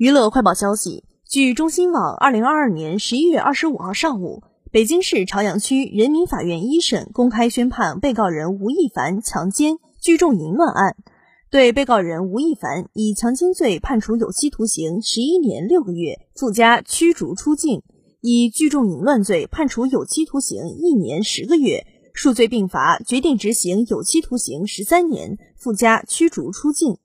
娱乐快报消息：据中新网，二零二二年十一月二十五号上午，北京市朝阳区人民法院一审公开宣判被告人吴亦凡强奸、聚众淫乱案，对被告人吴亦凡以强奸罪判处有期徒刑十一年六个月，附加驱逐出境；以聚众淫乱罪判处有期徒刑一年十个月，数罪并罚，决定执行有期徒刑十三年，附加驱逐出境。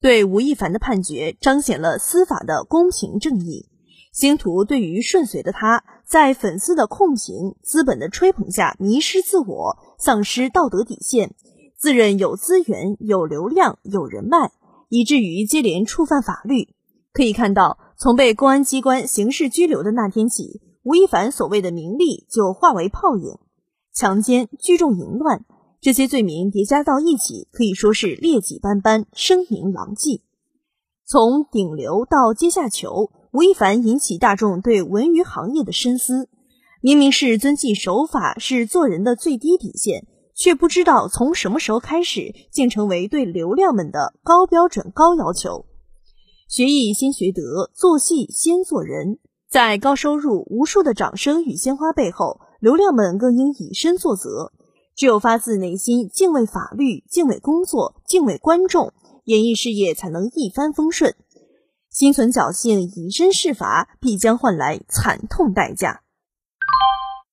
对吴亦凡的判决彰显了司法的公平正义。星途对于顺遂的他，在粉丝的控评、资本的吹捧下迷失自我，丧失道德底线，自认有资源、有流量、有人脉，以至于接连触犯法律。可以看到，从被公安机关刑事拘留的那天起，吴亦凡所谓的名利就化为泡影，强奸、聚众淫乱。这些罪名叠加到一起，可以说是劣迹斑斑、声名狼藉。从顶流到阶下囚，吴亦凡引起大众对文娱行业的深思。明明是遵纪守法是做人的最低底线，却不知道从什么时候开始，竟成为对流量们的高标准、高要求。学艺先学德，做戏先做人。在高收入、无数的掌声与鲜花背后，流量们更应以身作则。只有发自内心敬畏法律、敬畏工作、敬畏观众，演艺事业才能一帆风顺。心存侥幸，以身试法，必将换来惨痛代价。